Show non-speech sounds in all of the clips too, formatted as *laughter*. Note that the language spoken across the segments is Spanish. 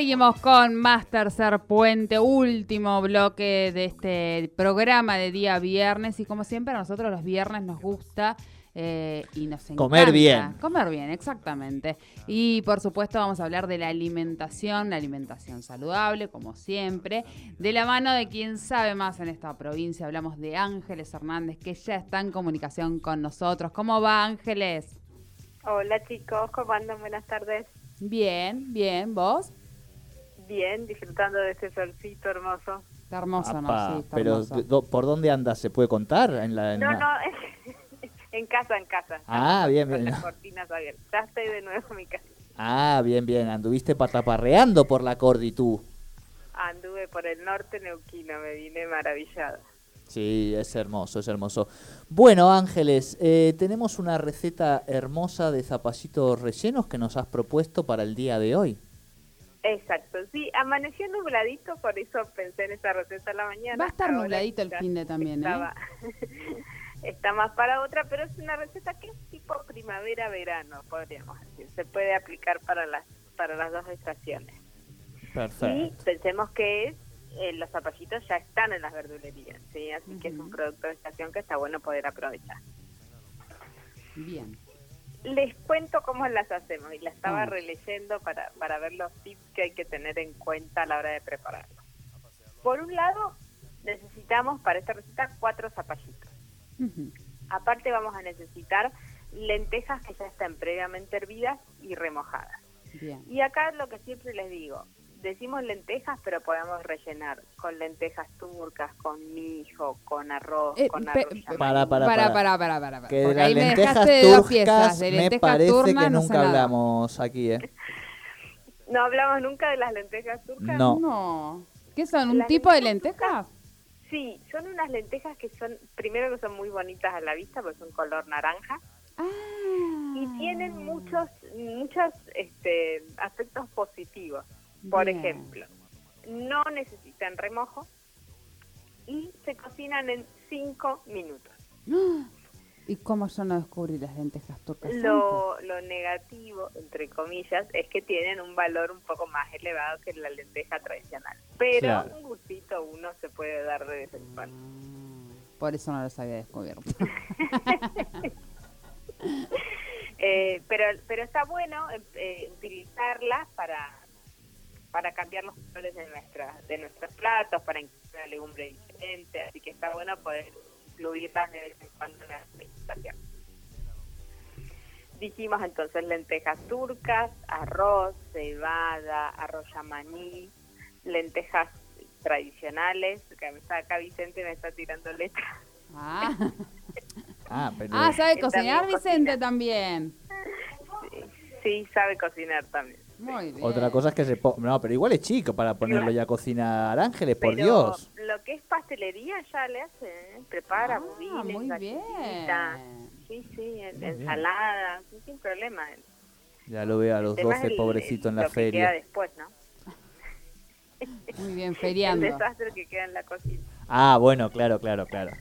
Seguimos con más tercer puente, último bloque de este programa de día viernes y como siempre a nosotros los viernes nos gusta eh, y nos encanta. Comer bien. Comer bien, exactamente. Y por supuesto vamos a hablar de la alimentación, la alimentación saludable, como siempre, de la mano de quien sabe más en esta provincia. Hablamos de Ángeles Hernández, que ya está en comunicación con nosotros. ¿Cómo va Ángeles? Hola chicos, ¿cómo andan? Buenas tardes. Bien, bien, ¿vos? Bien, disfrutando de este solcito hermoso. Está hermoso, Apa, ¿no? Sí, está pero hermoso. do- ¿por dónde andas? ¿Se puede contar? En la, en No, la- no, en *laughs* casa, en casa. Ah, bien, Con bien. las cortinas abiertas. Ya estoy de nuevo en mi casa. Ah, bien, bien. Anduviste pataparreando por la Cordi tú. Anduve por el norte neuquino, me vine maravillada. Sí, es hermoso, es hermoso. Bueno, Ángeles, eh, tenemos una receta hermosa de zapallitos rellenos que nos has propuesto para el día de hoy. Exacto, sí, amaneció nubladito, por eso pensé en esa receta a la mañana. Va a estar Ahora nubladito el fin de también, ¿eh? *laughs* Está más para otra, pero es una receta que es tipo primavera-verano, podríamos decir. Se puede aplicar para las, para las dos estaciones. Y Perfecto. pensemos que es, eh, los zapallitos ya están en las verdulerías, ¿sí? así que es un producto de estación que está bueno poder aprovechar. Bien. Les cuento cómo las hacemos y la estaba Vamos. releyendo para, para ver los tips que hay que tener en cuenta a la hora de prepararlo. Por un lado, necesitamos para esta receta cuatro zapallitos. Aparte vamos a necesitar lentejas que ya están previamente hervidas y remojadas. Bien. Y acá lo que siempre les digo, decimos lentejas, pero podemos rellenar con lentejas turcas, con mijo, con arroz, Eh, con arroz. Para, para, Para, para. para, para, para. para. Que de Porque las ahí me lentejas dejaste de dos turcas piezas. De me lentejas parece turnas que nunca nada. hablamos aquí, ¿eh? ¿No hablamos nunca de las lentejas turcas? No. No. ¿Qué son? ¿Un Las tipo de lentejas lentejas? Sí, son unas lentejas que son, primero que son muy bonitas a la vista, porque son color naranja, Ah. y tienen muchos muchos este, aspectos positivos. Por Bien. ejemplo, no necesitan remojo y se cocinan en 5 minutos. *gasps* ¿Y cómo yo no descubrí las lentejas turcas? Lo, lo negativo, entre comillas, es que tienen un valor un poco más elevado que la lenteja tradicional. Pero Claro. un gustito uno se puede dar de vez en cuando. antes? Por eso no los había descubierto. *laughs* Eh, pero pero está bueno eh, utilizarlas para para cambiar los colores de nuestra de nuestros platos para incluir una legumbre diferente. Así que está bueno poder incluirlas de vez en cuando en la presentación. Dijimos entonces lentejas turcas arroz cebada arroz yamaní lentejas tradicionales que me está acá Vicente me está tirando letra Ah, *laughs* Ah, pero... ah ¿sabe cocinar también Vicente cocina. también? sí, sí sabe cocinar también Muy bien. Otra cosa es que se... po- No, pero igual es chico para ponerlo ya a cocinar. Ángeles, por Pero Dios. Lo que es pastelería ya le hace, ¿eh? prepara Ah, budines, muy bien. Sí, sí, ensalada, sí, sin problema. Ya lo veo a los El tema es 12, el- pobrecito, en la lo que queda feria. después, ¿no? *laughs* Muy bien, *laughs* El feriando. desastre que queda en la cocina. Ah, bueno, claro, claro, claro.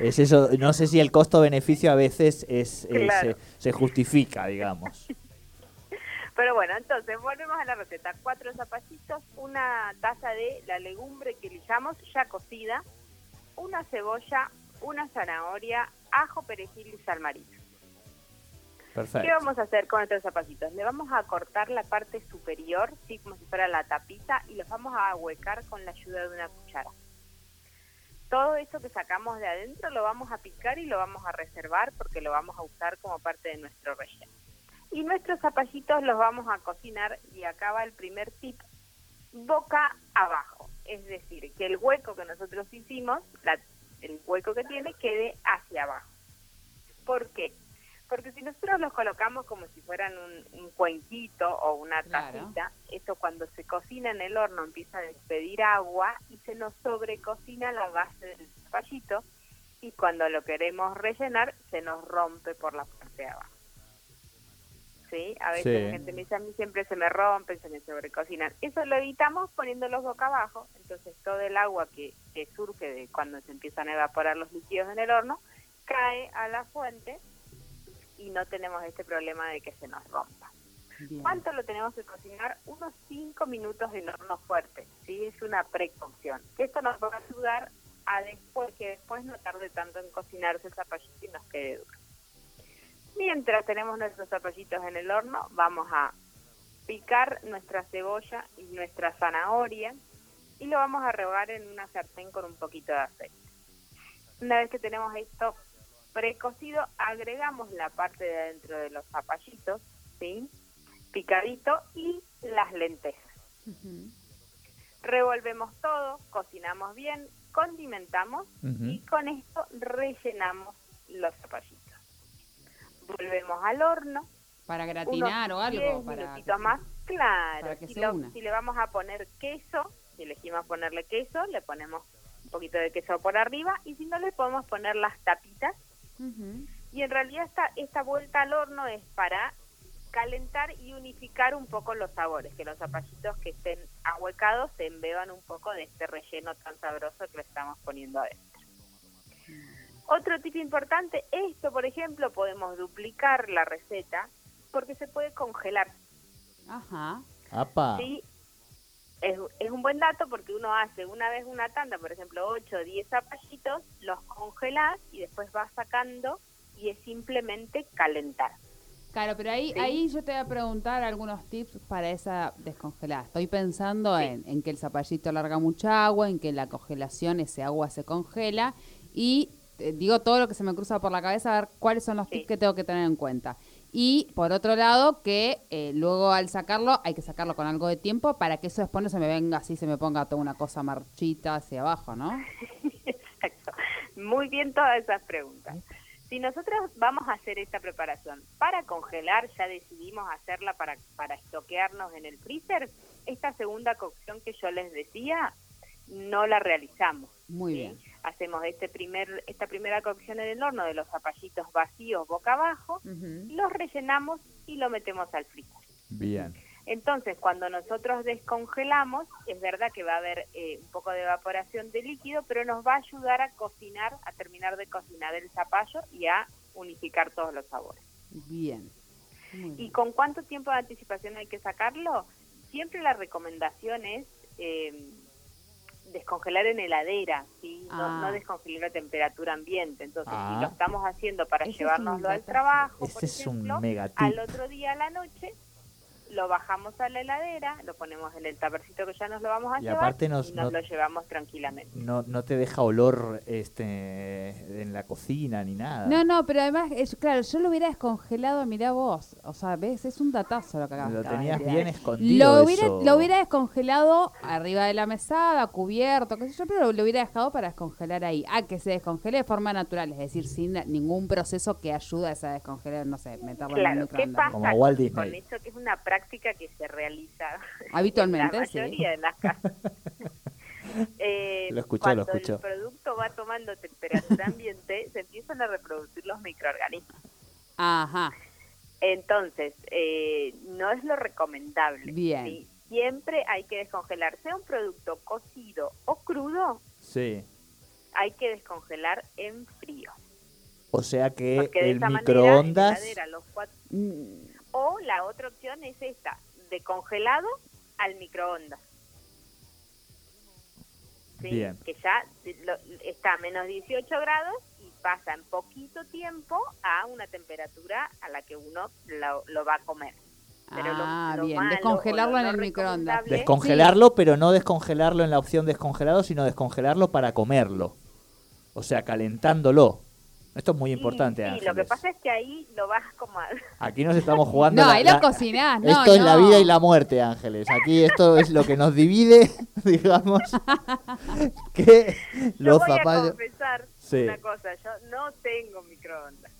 Es eso, no sé si el costo-beneficio a veces es, es, Claro. se, se justifica, digamos. *laughs* Pero bueno, entonces volvemos a la receta. Cuatro zapallitos, una taza de la legumbre que elijamos ya cocida, una cebolla, una zanahoria, ajo, perejil y salmarino. ¿Qué Perfecto. vamos a hacer con estos zapallitos? Le vamos a cortar la parte superior, sí, como si fuera la tapita, y los vamos a ahuecar con la ayuda de una cuchara. Todo eso que sacamos de adentro lo vamos a picar y lo vamos a reservar porque lo vamos a usar como parte de nuestro relleno. Y nuestros zapallitos los vamos a cocinar y acá va el primer tip, boca abajo. Es decir, que el hueco que nosotros hicimos, la- el hueco que tiene, quede hacia abajo. ¿Por qué? Porque si nosotros los colocamos como si fueran un, un cuenquito o una Claro. tacita, eso cuando se cocina en el horno empieza a despedir agua y se nos sobrecocina la base del zapallito y cuando lo queremos rellenar se nos rompe por la parte de abajo. ¿Sí? A veces Sí. la gente me dice, a mí siempre se me rompen, se me sobrecocinan. Eso lo evitamos poniéndolos boca abajo, entonces todo el agua que, que surge de cuando se empiezan a evaporar los líquidos en el horno cae a la fuente y no tenemos este problema de que se nos rompa. Bien. ¿Cuánto lo tenemos que cocinar? Unos 5 minutos en horno fuerte, ¿sí? Es una precocción. Que esto nos va a ayudar a después, que después no tarde tanto en cocinarse el zapallito y nos quede duro. Mientras tenemos nuestros zapallitos en el horno, vamos a picar nuestra cebolla y nuestra zanahoria y lo vamos a rehogar en una sartén con un poquito de aceite. Una vez que tenemos esto precocido, agregamos la parte de adentro de los zapallitos, ¿sí? picadito y las lentejas. Revolvemos todo, cocinamos bien, condimentamos y con esto rellenamos los zapallitos. Volvemos al horno. Para gratinar o algo. 10 Para que- más, claro. para que si, se lo- una. si le vamos a poner queso, si elegimos ponerle queso, le ponemos un poquito de queso por arriba y si no le podemos poner las tapitas y en realidad esta, esta vuelta al horno es para calentar y unificar un poco los sabores, que los zapallitos que estén ahuecados se embeban un poco de este relleno tan sabroso que le estamos poniendo adentro. Otro tip importante, esto por ejemplo podemos duplicar la receta porque se puede congelar. Ajá. Apa. ¿sí? Es, es un buen dato porque uno hace una vez una tanda, por ejemplo 8 o 10 zapallitos, los congelás y después vas sacando y es simplemente calentar. Claro, pero ahí, Sí. ahí yo te voy a preguntar algunos tips para esa descongelada. Estoy pensando Sí. en, en que el zapallito larga mucha agua, en que la congelación ese agua se congela y digo todo lo que se me cruza por la cabeza a ver cuáles son los Sí. tips que tengo que tener en cuenta. Y por otro lado, que eh, luego al sacarlo hay que sacarlo con algo de tiempo para que eso después no se me venga así, se me ponga toda una cosa marchita hacia abajo, ¿no? *laughs* Exacto. Muy bien todas esas preguntas. Si nosotros vamos a hacer esta preparación para congelar, ya decidimos hacerla para, para estoquearnos en el freezer, esta segunda cocción que yo les decía, no la realizamos. Muy ¿sí? bien. Hacemos este primer, esta primera cocción en el horno de los zapallitos vacíos boca abajo, los rellenamos y lo metemos al freezer. Bien. Entonces, cuando nosotros descongelamos, es verdad que va a haber eh, un poco de evaporación de líquido, pero nos va a ayudar a cocinar, a terminar de cocinar el zapallo y a unificar todos los sabores. Bien. Muy ¿Y bien. con cuánto tiempo de anticipación hay que sacarlo? Siempre la recomendación es eh, descongelar en heladera, ¿sí? no, Ah. no descongelar a temperatura ambiente. Entonces, Ah. si lo estamos haciendo para Ese llevárnoslo al trabajo, por Ese ejemplo, al otro día a la noche lo bajamos a la heladera, lo ponemos en el tapercito que ya nos lo vamos a Y llevar aparte nos- y nos no- lo llevamos tranquilamente. No, no te deja olor este en la cocina ni nada. No, no, pero además, es, claro, yo lo hubiera descongelado, mirá vos. O sea, ves, es un datazo lo que acabas Lo tenías bien escondido. Lo hubiera, eso. lo hubiera descongelado arriba de la mesada, cubierto, qué sé yo, pero lo hubiera dejado para descongelar ahí. Ah, que se descongele de forma natural, es decir, sin ningún proceso que ayude a esa descongelar, no sé, meterlo en el Claro, ¿qué microondas. pasa Como Walt con eso que es una práctica que se realiza Habitualmente, en la sí. mayoría de las casas? *laughs* Eh, Lo escuchó, cuando lo escuchó. el producto va tomando temperatura ambiente, *laughs* se empiezan a reproducir los microorganismos. Ajá, Entonces, eh, no es lo recomendable. Bien. ¿sí? Siempre hay que descongelar, sea un producto cocido o crudo, Sí. hay que descongelar en frío. O sea que Porque de el manera, microondas. heladera, los cuatro- Mm, O la otra opción es esta, de congelado al microondas. ¿Sí? Bien. Que ya lo- está a menos 18 grados y pasa en poquito tiempo a una temperatura a la que uno lo, lo va a comer. Pero lo- ah, lo bien, malo descongelarlo en el no microondas. Descongelarlo, pero no descongelarlo en la opción descongelado, sino descongelarlo para comerlo. O sea, calentándolo. Esto es muy Y- importante, Sí, lo que pasa es que ahí lo vas como a... *laughs* Aquí nos estamos *laughs* jugando. No, la- ahí lo la- cocinás, no, Esto es la vida y la muerte, Ángeles. Aquí esto es lo que nos divide, *laughs* digamos, que Yo los voy a zapallos... confesar Sí. una cosa, yo no tengo microondas.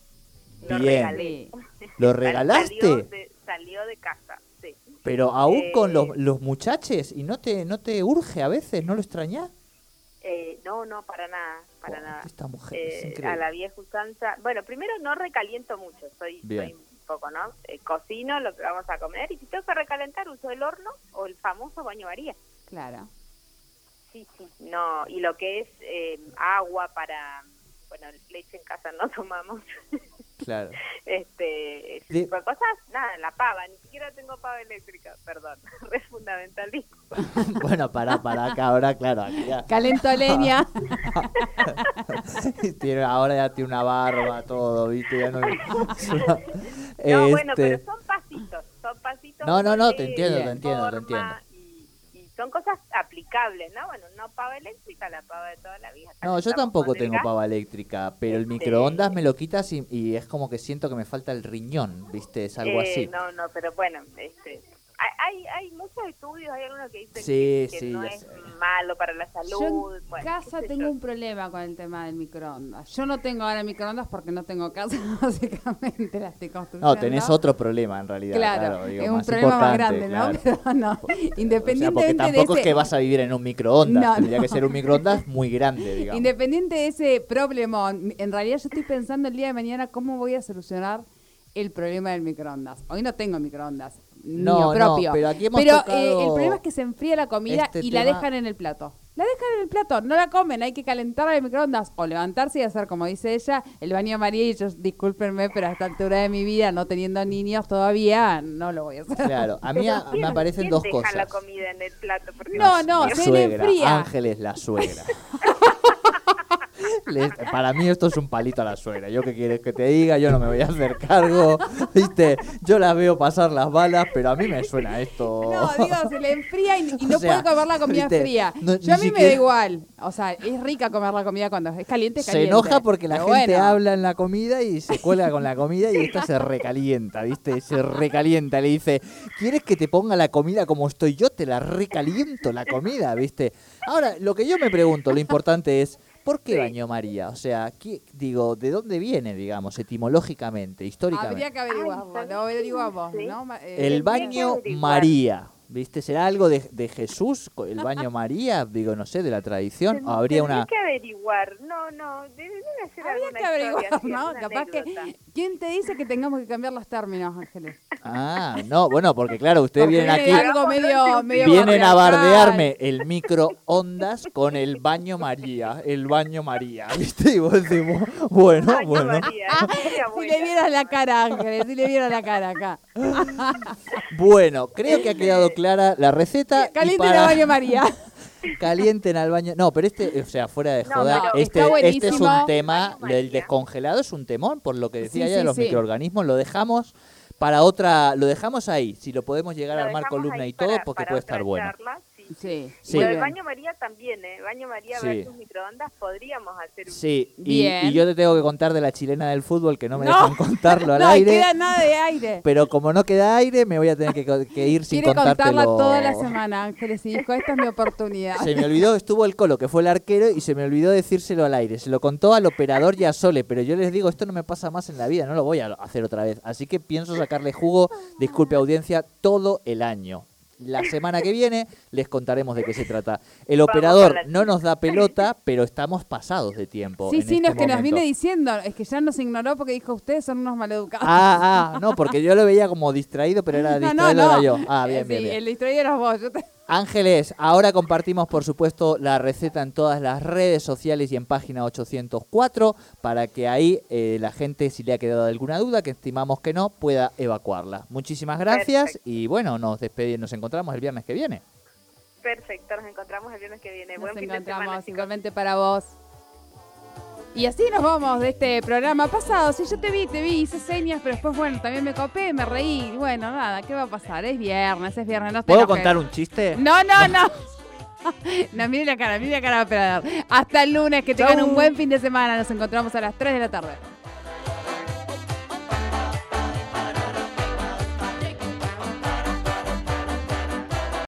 Lo Bien. regalé. ¿Lo Salió regalaste? de, salió de casa, sí. Pero aún con Eh, los, los muchachos, ¿y no te, no te urge a veces? ¿No lo extrañas? Eh, no, no, para nada, para Oh, nada. Esta mujer Eh, a la vieja usanza. Bueno, primero no recaliento mucho, soy, soy, poco, ¿no? Eh, cocino lo que vamos a comer y si tengo que recalentar uso el horno o el famoso baño María. Claro. Sí, sí, no, y lo que es eh, agua para, bueno, leche en casa no *laughs* tomamos. Claro. *laughs* este, ese De- tipo de cosas, nada, la pava, ni siquiera tengo pava eléctrica, perdón, *laughs* es fundamentalista. *laughs* bueno, para, para acá, ahora, claro, aquí ya. Calento leña. Tiene- ahora ya tiene una barba, todo, ¿viste? Ya no, No, bueno, Este, pero son pasitos, son pasitos. No, no, no, te entiendo, te entiendo, te entiendo. Son cosas aplicables, ¿no? Bueno, no pava eléctrica, la pava de toda la vida. No, yo tampoco tengo gas. pava eléctrica, pero el Este- microondas me lo quitas y, y es como que siento que me falta el riñón, ¿viste? Es algo Eh, así. No, no, pero bueno, este, hay, hay, hay muchos estudios, hay algunos que dicen Sí, que, que sí, no es sé. malo para la Yo salud. en bueno, casa tengo yo. un problema con el tema del microondas. Yo no tengo ahora microondas porque no tengo casa, *laughs* básicamente la estoy construyendo. No, tenés otro problema en realidad. Claro, Claro, digo, es un más problema más grande, ¿no? claro. Pero no, O sea, porque independientemente tampoco de es que vas a vivir en un microondas, No, tendría no. que ser un microondas muy grande, digamos. independiente de ese problema, en realidad yo estoy pensando el día de mañana cómo voy a solucionar el problema del microondas. Hoy no tengo microondas No, mío no, propio. pero aquí hemos Pero, eh, el problema es que se enfría la comida este y la tema- dejan en el plato. La dejan en el plato, no la comen, hay que calentarla en el microondas o levantarse y hacer, como dice ella, el baño María. Y yo, discúlpenme, pero a esta altura de mi vida, no teniendo niños todavía, no lo voy a hacer. Claro, a mí *laughs* Pero a- ¿quién- me aparecen dos cosas. la comida en el plato? Porque No, no, se suegra, enfría. Ángeles, la suegra. *laughs* Para mí esto es un palito a la suegra. Yo qué quieres que te diga, yo no me voy a hacer cargo. *laughs* ¿Viste? Yo la veo pasar las balas, pero a mí me suena esto. No, digo, se le enfría y, y *laughs* O no sea, puede comer la comida ¿viste? fría. No, Yo a mí me da igual. O sea, es rica comer la comida cuando es caliente, es Se enoja porque la Pero gente bueno. habla en la comida y se cuelga con la comida y esta se recalienta, ¿viste? Se recalienta, le dice, ¿quieres que te ponga la comida como estoy yo? Te la recaliento la comida, ¿viste? Ahora, lo que yo me pregunto, lo importante es, ¿por qué Sí. bañó María? O sea, ¿qué- digo, ¿de dónde viene, digamos, etimológicamente, históricamente? Habría que averiguarlo, Ay, lo averiguamos, sí. ¿no? Eh, El baño. María, ¿viste? ¿Será algo de, de Jesús, el baño María? Digo, no sé, de la tradición. ¿O habría una... que averiguar. No, no, debe, debe ser Habría alguna que averiguar, *laughs* ¿no? Capaz que. ¿Quién te dice que tengamos que cambiar los términos, Ángeles? Ah, no, bueno, porque claro, ustedes Porque vienen viene aquí... algo medio, medio Vienen a bardearme el microondas con el baño María, el baño María, ¿viste? Y vos decimos, bueno, Ay, no, bueno. María, *laughs* Si le vieras la cara, Ángeles, si le vieras la cara acá. Bueno, creo que ha quedado clara la receta. y Caliente para- el baño María. Calienten al baño. No, pero este, o sea, fuera de No, joda, este, este es un tema, el descongelado es un temón, por lo que decía Sí, ella de sí, los sí. microorganismos, lo dejamos para otra, lo dejamos ahí, si lo podemos llegar a armar columna y todo, para- porque para puede estar bueno. charla, sí. Sí, del bien. baño María también, ¿eh? Baño María Sí. versus microondas, podríamos hacer un... Sí, y, Bien. y yo te tengo que contar de la chilena del fútbol que no me No. dejan contarlo al *laughs* no, aire. queda nada de aire. Pero como no queda aire, me voy a tener que, que ir sin Quiere contarla contártelo. toda la semana, Ángeles, y dijo, esta es mi oportunidad. Se me olvidó, estuvo el Colo, que fue el arquero, y se me olvidó decírselo al aire. Se lo contó al operador y a Sole, pero yo les digo, esto no me pasa más en la vida, no lo voy a hacer otra vez. Así que pienso sacarle jugo, disculpe audiencia, todo el año. La semana que viene les contaremos de qué se trata. El Vamos operador no nos da pelota, pero estamos pasados de tiempo. Sí, en sí, este no, es que nos viene diciendo, es que ya nos ignoró porque dijo, ustedes son unos maleducados. Ah, ah, no, porque yo lo veía como distraído, pero era *laughs* no, distraído no, no. era yo. Ah, bien, Sí, bien, bien. el distraído eras vos. yo te- Ángeles, ahora compartimos por supuesto la receta en todas las redes sociales y en página 804 para que ahí eh, la gente, si le ha quedado alguna duda, que estimamos que no, pueda evacuarla. Muchísimas gracias Perfecto. y bueno, nos despedimos, nos encontramos el viernes que viene. Perfecto, nos encontramos el viernes que viene. Nos Buen fin de semana, igualmente para vos. Y así nos vamos de este programa pasado. Si yo te vi, te vi, hice señas, pero después, bueno, también me copé, me reí. Bueno, nada, ¿qué va a pasar? Es viernes, es viernes, no te ¿Puedo enojes. contar un chiste? No, no, no. No, *laughs* mire la cara, mire la cara. Hasta el lunes, que tengan Chau. un buen fin de semana. Nos encontramos a las 3 de la tarde.